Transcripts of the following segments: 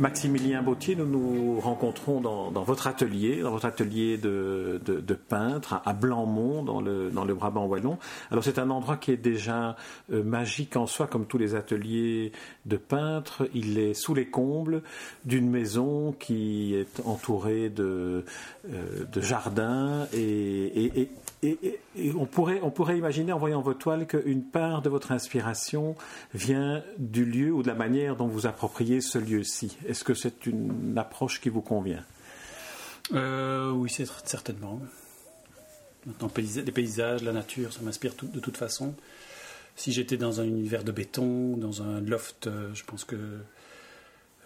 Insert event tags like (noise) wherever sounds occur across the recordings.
Maximilien Bautier, nous nous rencontrons dans, votre atelier, dans votre atelier de, peintre à Blancmont, dans le, dans le Brabant wallon. Alors c'est un endroit qui est déjà euh, magique en soi, comme tous les ateliers de peintre. Il est sous les combles d'une maison qui est entourée de, euh, jardins et, pourrait, on pourrait imaginer en voyant vos toiles qu'une part de votre inspiration vient du lieu ou de la manière dont vous appropriez ce lieu-ci. Est-ce que c'est une approche qui vous convient? Euh, Oui, c'est certainement. les paysages, la nature, ça m'inspire de toute façon. Si j'étais dans un univers de béton, dans un loft, euh, je pense que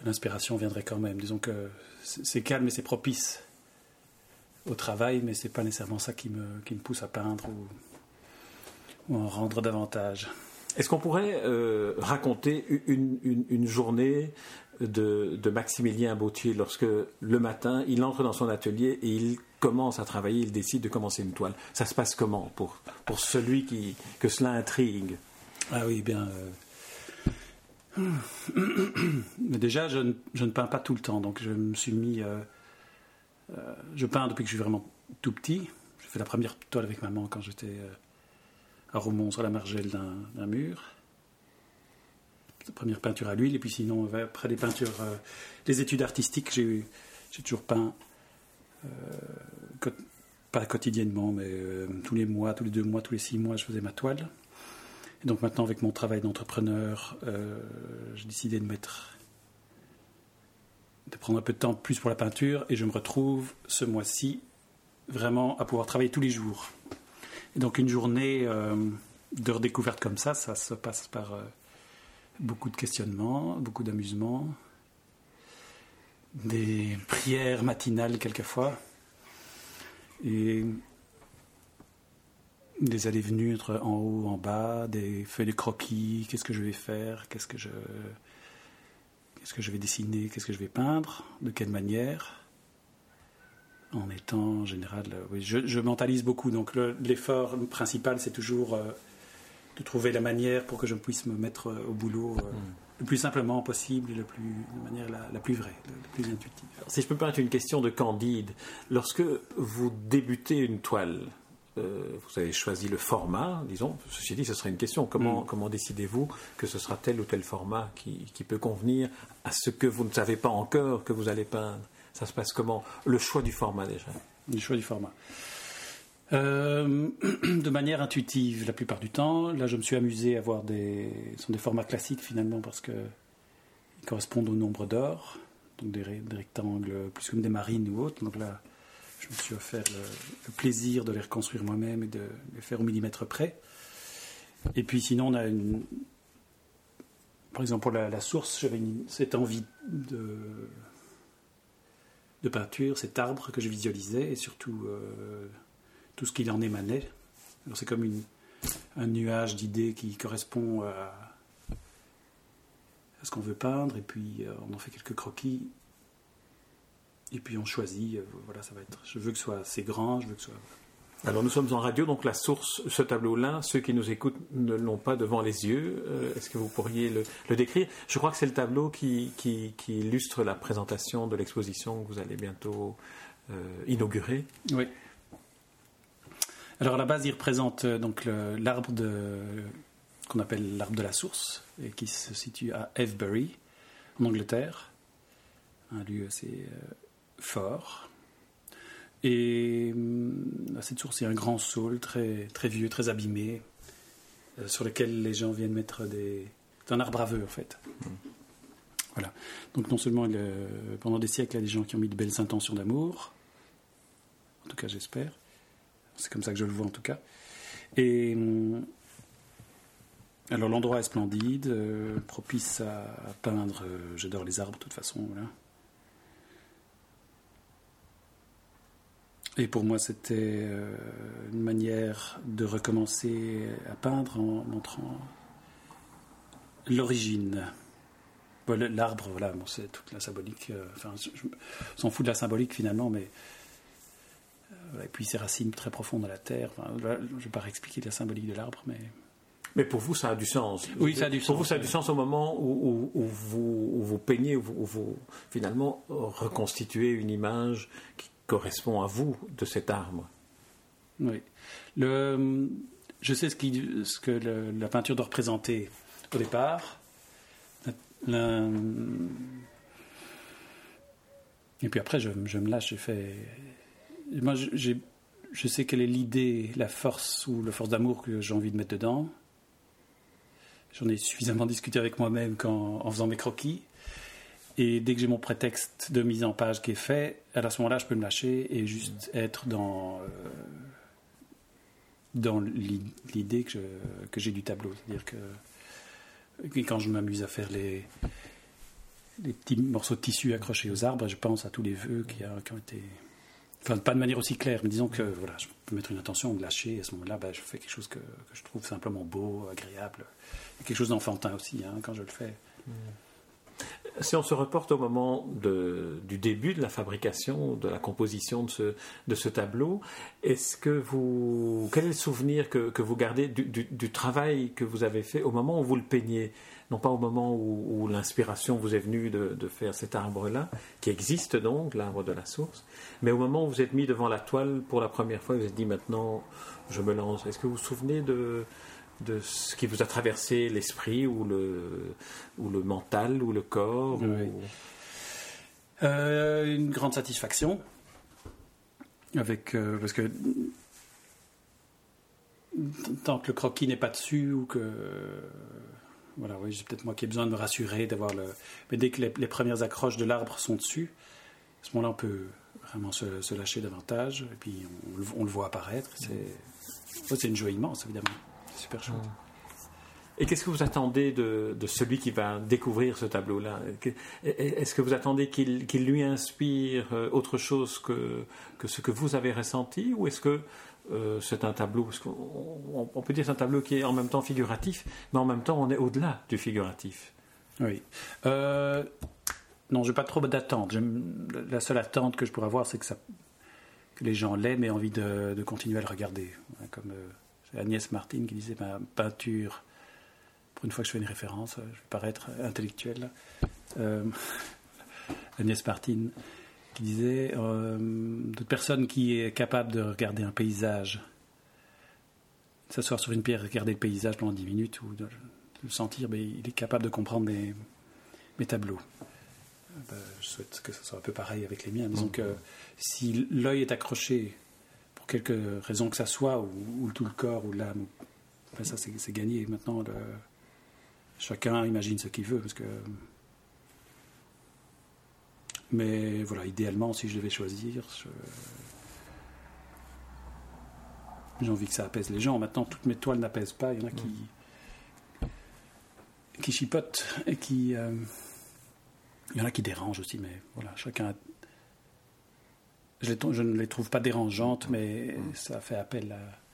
l'inspiration viendrait quand même. Disons que c'est calme et c'est propice au travail, mais c'est pas nécessairement ça qui me, qui me pousse à peindre ou, ou en rendre davantage. Est-ce qu'on pourrait euh, raconter une, une, une journée de, de, Maximilien Bautier lorsque le matin il entre dans son atelier et il commence à travailler, il décide de commencer une toile Ça se passe comment pour, pour celui qui, que cela intrigue? Ah oui, bien. Euh... (clears throat) Mais déjà, je ne, je ne, peins pas tout le temps, donc je me suis mis. Euh, euh, je peins depuis que je suis vraiment tout petit. J'ai fait la première toile avec maman quand j'étais euh, à Romont sur la margelle d'un mur. La première peinture à l'huile, et puis sinon, après les peintures, euh, les études artistiques, j'ai toujours peint, pas quotidiennement, mais tous les mois, tous les deux mois, tous les six mois, je faisais ma toile. Et donc maintenant, avec mon travail d'entrepreneur, j'ai décidé de mettre de prendre un peu de temps plus pour la peinture et je me retrouve ce mois-ci vraiment à pouvoir travailler tous les jours. Et donc une journée euh, de redécouverte comme ça, ça se passe par euh, beaucoup de questionnements, beaucoup d'amusement, des prières matinales quelquefois et des allées-venues entre en haut, en bas, des feuilles de croquis, qu'est-ce que je vais faire, qu'est-ce que je Qu'est-ce que je vais dessiner? Qu'est-ce que je vais peindre? De quelle manière? En étant en général. Euh, oui, je, mentalise beaucoup. Donc l'effort principal, c'est toujours euh, de trouver la manière pour que je puisse me mettre euh, au boulot hmm. le plus simplement possible et le plus, de manière la, plus vraie, la, plus intuitive. si je peux permettre une question de candide, lorsque vous débutez une toile, euh, vous avez choisi le format, disons. Ceci dit, ce serait une question. Comment, mm. comment décidez-vous que ce sera tel ou tel format qui, qui, peut convenir à ce que vous ne savez pas encore que vous allez peindre? Ça se passe comment? Le choix du format déjà. Le choix du format. Euh, (clears throat) de manière intuitive la plupart du temps. Là, je me suis amusé à voir des, ce sont des formats classiques finalement parce que ils correspondent au nombre d'or, donc des, des, rectangles plus comme des marines ou autres. Donc là, je me suis offert le, plaisir de les reconstruire moi-même et de les faire au millimètre près. Et puis sinon, on a une. Par exemple, pour la, source, j'avais cette envie de, peinture, cet arbre que je visualisais et surtout euh, tout ce qu'il en émanait. Alors c'est comme un nuage d'idées qui correspond à, à ce qu'on veut peindre et puis euh, on en fait quelques croquis et puis on choisit, euh, voilà, ça va être. Je veux que ce soit assez grand, je veux que ce soit. Alors nous sommes en radio, donc la source, ce tableau-là, ceux qui nous écoutent ne l'ont pas devant les yeux. Euh, est-ce que vous pourriez le, décrire? Je crois que c'est le tableau qui, qui, illustre la présentation de l'exposition que vous allez bientôt euh, inaugurer. Oui. Alors à la base, il représente donc l'arbre qu'on appelle l'arbre de la source et qui se situe à Avebury, en Angleterre, un lieu assez fort. Et à cette source, il y a un grand saule très, très vieux, très abîmé, euh, sur lequel les gens viennent mettre des. C'est un arbre aveu, en fait. Voilà. Donc, non seulement pendant des siècles, il y a des gens qui ont mis de belles intentions d'amour, en tout cas, j'espère. C'est comme ça que je le vois, en tout cas. Et. Alors, l'endroit est splendide, euh, propice à, peindre. Euh, j'adore les arbres, de toute façon, voilà. Et pour moi, c'était euh, une manière de recommencer à peindre en montrant l'origine. L'arbre, voilà, c'est toute la symbolique. Euh, enfin, je, s'en fout de la symbolique finalement, mais et puis ses racines très profondes dans la terre. je ne vais pas réexpliquer la symbolique de l'arbre, mais. Mais pour vous, ça a du sens. Oui, ça a du pour sens. vous, ça a du sens au moment où, vous, vous, peignez, où vous, finalement reconstituez une image qui correspond à vous de cet arbre. Oui. Je sais ce, que la peinture doit représenter au départ. et puis après, je, je me lâche, je fais. Moi, j'ai je sais quelle est l'idée, la force ou la force d'amour que j'ai envie de mettre dedans. J'en ai suffisamment discuté avec moi-même en faisant mes croquis. Et dès que j'ai mon prétexte de mise en page qui est fait, à ce moment-là, je peux me lâcher et juste être dans, euh, dans l'idée que, que j'ai du tableau. C'est-à-dire que, quand je m'amuse à faire les, les petits morceaux de tissu accrochés aux arbres, je pense à tous les vœux qui, qui ont été Enfin, pas de manière aussi claire, mais disons que voilà, je peux mettre une intention de lâcher, et à ce moment-là, ben, je fais quelque chose que, que, je trouve simplement beau, agréable. quelque chose d'enfantin aussi, hein, quand je le fais. Si on se reporte au moment de, du début de la fabrication, de la composition de ce, de tableau, est-ce que vous, quel est le souvenir que, vous gardez du, travail que vous avez fait au moment où vous le peignez? Non pas au moment où, l'inspiration vous est venue de, faire cet arbre-là, qui existe donc, l'arbre de la source, mais au moment où vous êtes mis devant la toile pour la première fois, vous vous êtes dit maintenant, je me lance. Est-ce que vous vous souvenez de, de ce qui vous a traversé l'esprit ou le, ou le mental ou le corps euh, Une grande satisfaction. Avec, euh, parce que tant que le croquis n'est pas dessus ou que voilà, oui, c'est peut-être moi qui ai besoin de me rassurer, d'avoir le. Mais dès que les, premières accroches de l'arbre sont dessus, à ce moment-là, on peut vraiment se, lâcher davantage, et puis on, le voit apparaître. C'est, c'est une joie immense, évidemment. Super chouette. Et qu'est-ce que vous attendez de, celui qui va découvrir ce tableau-là Est-ce que vous attendez qu'il, lui inspire euh, autre chose que, que ce que vous avez ressenti Ou est-ce que euh, c'est un tableau, parce qu'on, on peut dire c'est un tableau qui est en même temps figuratif, mais en même temps on est au-delà du figuratif. Oui. Euh, non, je n'ai pas trop d'attente. La seule attente que je pourrais avoir, c'est que, ça, que les gens l'aiment et aient envie de, continuer à le regarder. Comme euh, Agnès Martin qui disait ma peinture, pour une fois que je fais une référence, je vais paraître intellectuel. (laughs) Agnès Martin qui disait euh, toute personne qui est capable de regarder un paysage, s'asseoir sur une pierre et regarder le paysage pendant 10 minutes ou de, le sentir, mais il est capable de comprendre mes, mes tableaux. Euh, ben, je souhaite que ce soit un peu pareil avec les miens. Disons que si l'œil est accroché, pour quelque raison que ça soit, ou, tout le corps, ou l'âme, ben ça c'est gagné. Maintenant, chacun imagine ce qu'il veut, parce que mais voilà, idéalement, si je devais choisir, j'ai envie que ça apaise les gens. Maintenant, toutes mes toiles n'apaisent pas. Il y en a qui, qui chipotent et qui. Euh, il y en a qui dérangent aussi, mais voilà, chacun. Je, je ne les trouve pas dérangeantes, mais ça fait appel à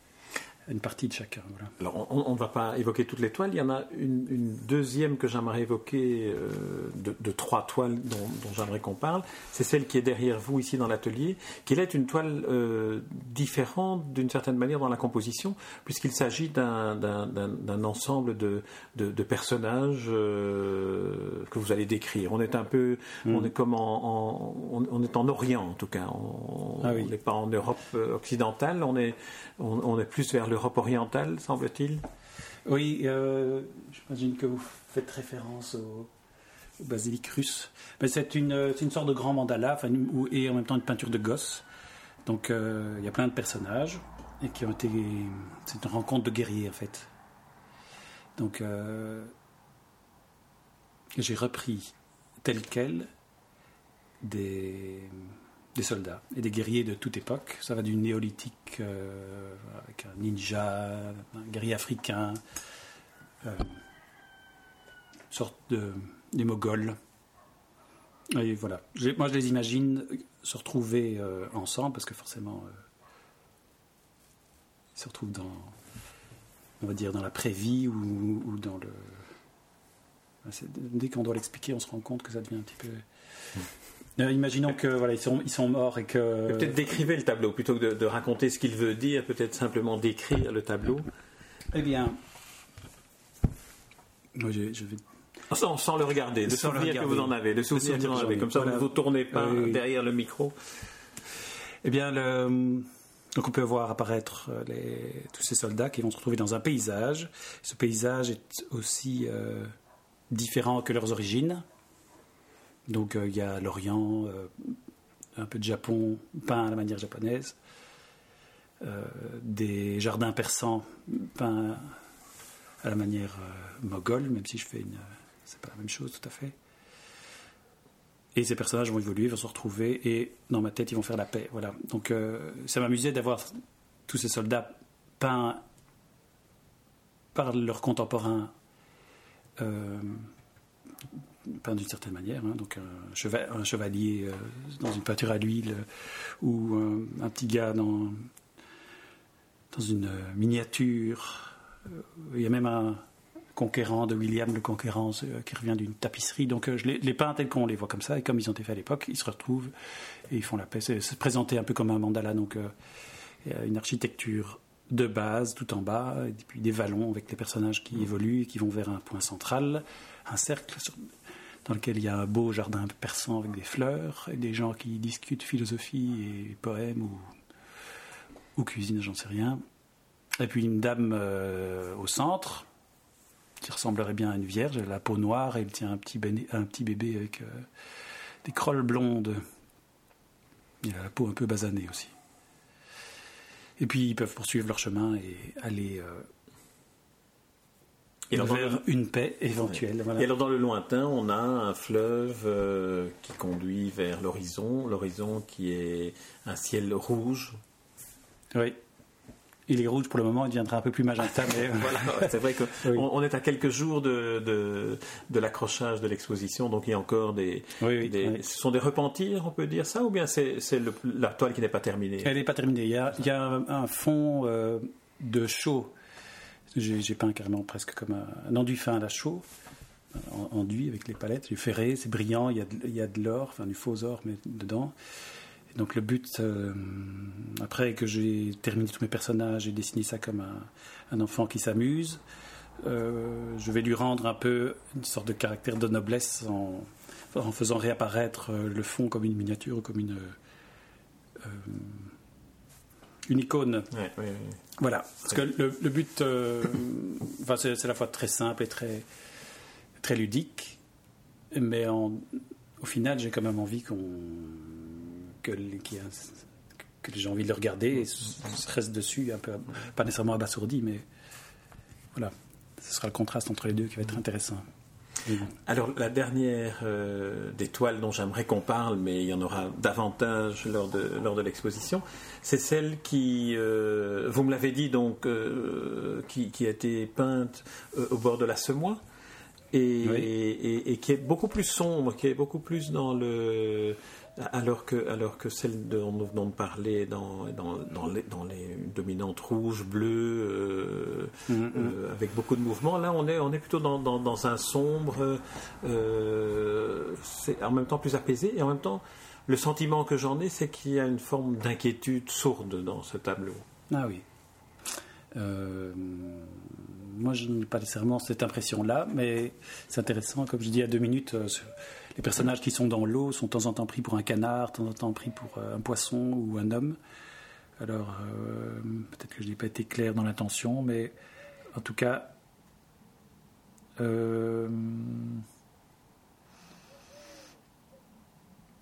une partie de chacun. Alors, on ne va pas évoquer toutes les toiles. Il y en a une, deuxième que j'aimerais évoquer, euh, de, trois toiles dont, j'aimerais qu'on parle. C'est celle qui est derrière vous ici dans l'atelier, qui est une toile euh, différente d'une certaine manière dans la composition, puisqu'il s'agit d'un ensemble de, de, personnages euh, que vous allez décrire. On est un peu, mm. on est comme en, on, est en Orient en tout cas. On ah n'est pas en Europe occidentale. On est, on est plus vers l'Europe orientale, semble-t-il Oui, euh, j'imagine que vous faites référence au, basilic russe. Mais c'est une, une, sorte de grand mandala, et en même temps une peinture de gosse. Donc euh, il y a plein de personnages et qui ont été. C'est une rencontre de guerriers en fait. Donc euh, j'ai repris tel quel des des soldats et des guerriers de toute époque. Ça va du néolithique euh, avec un ninja, un guerrier africain, euh, une sorte de des Moghols. Et voilà. Moi, je les imagine se retrouver euh, ensemble parce que forcément, ils se retrouvent dans, on va dire, dans la prévie ou, ou dans le. Dès qu'on doit l'expliquer, on se rend compte que ça devient un petit peu. Euh, imaginons que voilà, ils sont, ils sont morts et que. Peut-être décrivez le tableau plutôt que de, raconter ce qu'il veut dire, peut-être simplement décrire le tableau. Eh bien, moi je, vais sans, le regarder, le souvenir que vous en avez, le souvenir que vous en avez, comme ça vous ne vous tournez pas derrière le micro. Eh bien, le, donc on peut voir apparaître euh, les, tous ces soldats qui vont se retrouver dans un paysage. Ce paysage est aussi euh, différent que leurs origines. Donc euh, il y a l'Orient, un peu de Japon peint à la manière japonaise, des jardins persans peints à la manière moghole, même si je fais une, c'est pas la même chose tout à fait. Et ces personnages vont évoluer, vont se retrouver, et dans ma tête, ils vont faire la paix. Voilà. Donc, euh, ça m'amusait d'avoir tous ces soldats peints par leurs contemporains, euh, peints d'une certaine manière. Hein. donc, un, chevalier euh, dans une peinture à l'huile, ou un, petit gars dans, dans une miniature. Il y a même un, conquérant de William le Conquérant euh, qui revient d'une tapisserie. Donc euh, je les, les peins tels qu'on les voit comme ça, et comme ils ont été faits à l'époque, ils se retrouvent et ils font la paix. C'est présenté un peu comme un mandala, donc euh, une architecture de base tout en bas, et puis des vallons avec les personnages qui évoluent et qui vont vers un point central, un cercle dans lequel il y a un beau jardin persan avec des fleurs, et des gens qui discutent philosophie et poèmes ou, ou cuisine, j'en sais rien. Et puis une dame au centre, qui ressemblerait bien à une vierge. Elle a la peau noire et elle tient un petit, un petit bébé avec euh, des crolles blondes. Il a la peau un peu basanée aussi. Et puis ils peuvent poursuivre leur chemin et aller euh, et vers une paix éventuelle. Et alors dans le lointain, on a un fleuve euh, qui conduit vers l'horizon, l'horizon qui est un ciel rouge. Oui. Il est rouge pour le moment, il deviendra un peu plus magenta. Mais... (laughs) voilà, c'est vrai qu'on (laughs) on est à quelques jours de, de, l'accrochage de l'exposition, donc il y a encore des, Ce sont des repentirs, on peut dire ça, ou bien c'est la toile qui n'est pas terminée? Elle n'est pas terminée. Il y a, il y a un, fond euh, de chaux. J'ai peint carrément presque comme un, enduit fin à la chaux, enduit avec les palettes, du ferré, c'est brillant, il y a de, de l'or, enfin du faux or, mais dedans donc le but, euh, après que j'ai terminé tous mes personnages, j'ai dessiné ça comme un, enfant qui s'amuse. Euh, je vais lui rendre un peu une sorte de caractère de noblesse en, en faisant réapparaître euh, le fond comme une miniature ou comme une, une icône. Voilà. Parce que le, but, (laughs) enfin, c'est à la fois très simple et très, très ludique, mais au final, j'ai quand même envie qu'on que, que les gens ont envie de le regarder et se restent dessus, un peu, pas nécessairement abasourdi, mais voilà, ce sera le contraste entre les deux qui va être intéressant. Alors la dernière euh, des toiles dont j'aimerais qu'on parle, mais il y en aura davantage lors de, lors de l'exposition, c'est celle qui, euh, vous me l'avez dit donc, euh, qui, qui, a été peinte au bord de la Semois. Et, et, et, qui est beaucoup plus sombre, qui est beaucoup plus dans le alors que, alors que celle dont nous venons de parler dans, dans, dans, les, dans les, dominantes rouges, bleues, euh, mm-hmm. euh, avec beaucoup de mouvements, là on est, on est plutôt dans, dans un sombre, euh, c'est en même temps plus apaisé, et en même temps, le sentiment que j'en ai, c'est qu'il y a une forme d'inquiétude sourde dans ce tableau. Ah oui. Moi, je n'ai pas nécessairement cette impression-là, mais c'est intéressant, comme je dis, à deux minutes les personnages qui sont dans l'eau sont de temps en temps pris pour un canard, de temps en temps pris pour euh, un poisson ou un homme. Alors, euh, peut-être que je n'ai pas été clair dans l'intention, mais en tout cas, euh,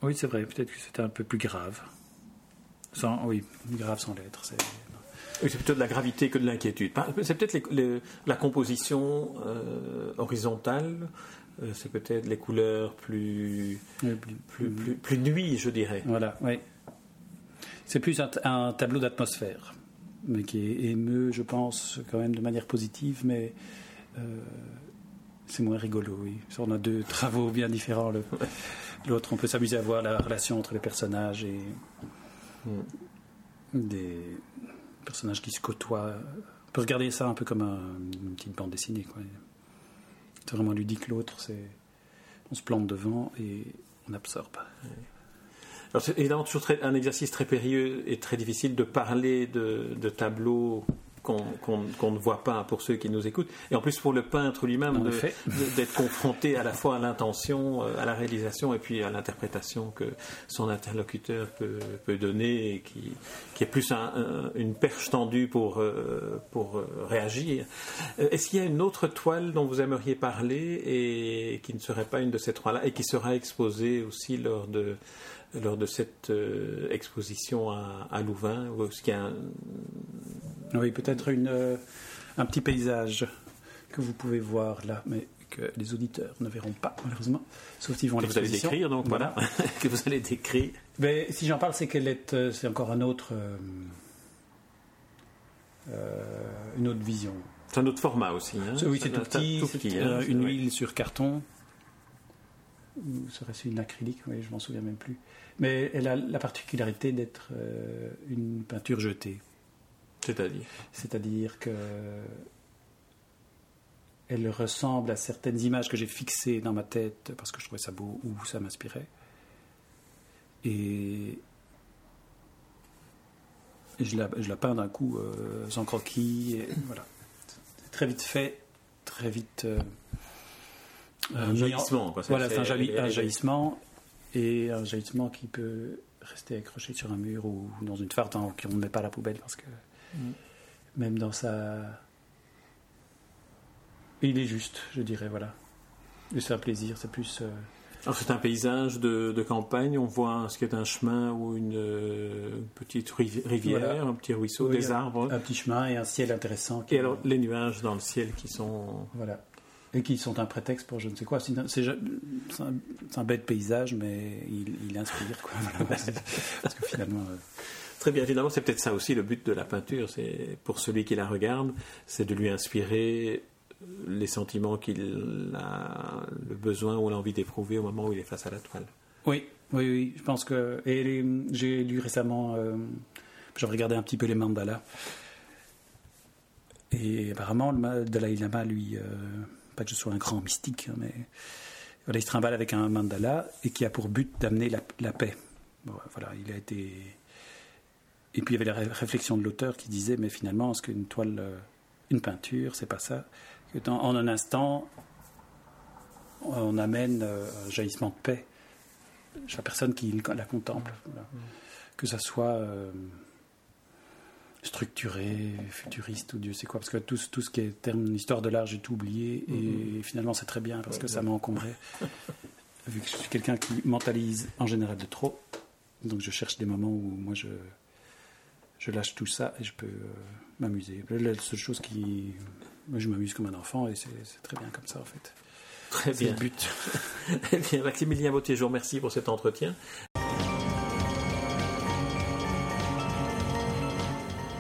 oui, c'est vrai, peut-être que c'était un peu plus grave. Sans, oui, grave sans l'être. C'est... C'est plutôt de la gravité que de l'inquiétude. C'est peut-être la composition horizontale euh, c'est peut-être les couleurs plus, plus, plus, nuit, je dirais. Voilà, oui. C'est plus un, tableau d'atmosphère, mais qui est émeu, je pense, quand même de manière positive, mais euh, c'est moins rigolo, oui. On a deux travaux bien différents. (laughs) L'autre, on peut s'amuser à voir la relation entre les personnages et mm. des personnages qui se côtoient. On peut regarder ça un peu comme une petite bande dessinée. C'est vraiment ludique. L'autre, on se plante devant et on absorbe. c'est évidemment toujours un exercice très périlleux et très difficile de parler de tableaux qu'on ne voit pas pour ceux qui nous écoutent. Et en plus pour le peintre lui-même d'être confronté à la fois à l'intention, euh, à la réalisation et puis à l'interprétation que son interlocuteur peut, peut donner et qui, qui, est plus une perche tendue pour, euh, pour euh, réagir. Est-ce qu'il y a une autre toile dont vous aimeriez parler et qui ne serait pas une de ces trois-là et qui sera exposée aussi lors de lors de cette exposition à, à Louvain, ce qu'il y a un, oui, peut-être euh, un petit paysage que vous pouvez voir là, mais que les auditeurs ne verront pas, malheureusement, sauf s'ils vont Que vous allez décrire, donc voilà, (laughs) que vous allez décrire. Mais si j'en parle, c'est qu'elle est, euh, c'est encore un autre, euh, une autre vision. C'est un autre format aussi. Hein oui, c'est tout petit, c'est hein, une huile sur carton. Ou serait-ce une acrylique Oui, je m'en souviens même plus. Mais elle a la particularité d'être une peinture jetée. C'est-à-dire C'est-à-dire que elle ressemble à certaines images que j'ai fixées dans ma tête parce que je trouvais ça beau ou ça m'inspirait. Et, je, la, je, la, peins d'un coup euh, sans croquis. Et voilà. très vite fait, très vite. Euh, un jaillissement, quoi. Voilà, c'est un, jaillissement et un jaillissement qui peut rester accroché sur un mur ou dans une farde hein, qu'on ne met pas à la poubelle parce que même dans sa. il est juste, je dirais, voilà. Et c'est un plaisir, c'est plus. Euh, Alors c'est un paysage de, campagne, on voit ce qui est un chemin ou une, euh, petite rivière, un petit ruisseau, des arbres. Un petit chemin et un ciel intéressant. Et alors les nuages dans le ciel qui sont. Voilà. Et qui sont un prétexte pour je ne sais quoi. C'est un, un, bête paysage, mais il, inspire. Quoi. (laughs) Parce que finalement. Euh, Très bien, évidemment, c'est peut-être ça aussi le but de la peinture, c'est pour celui qui la regarde, c'est de lui inspirer les sentiments qu'il a le besoin ou l'envie d'éprouver au moment où il est face à la toile. Oui, oui, oui, je pense que. Et j'ai lu récemment, euh, j'ai regardé un petit peu les mandalas. Et apparemment, le Dalai Lama, lui, euh, pas que je sois un grand mystique, hein, mais voilà, il se trimballe avec un mandala et qui a pour but d'amener la, la, paix. voilà, il a été et puis il y avait la réflexion de l'auteur qui disait, mais finalement, est-ce qu'une toile, euh, une peinture, c'est pas ça? Que En un instant, on amène euh, un jaillissement de paix chez la personne qui la contemple. Que ça soit euh, structuré, futuriste ou Dieu sait quoi, parce que tout, tout ce qui est terme histoire de l'art, j'ai tout oublié, et mm-hmm. finalement c'est très bien, parce que ça m'a encombré. (laughs) Vu que je suis quelqu'un qui mentalise en général de trop, donc je cherche des moments où moi je je lâche tout ça et je peux euh, m'amuser. La seule chose qui. Moi, je m'amuse comme un enfant et c'est très bien comme ça, en fait. Très bien. le but. (laughs) eh bien, Maximilien Bautier, je vous remercie pour cet entretien.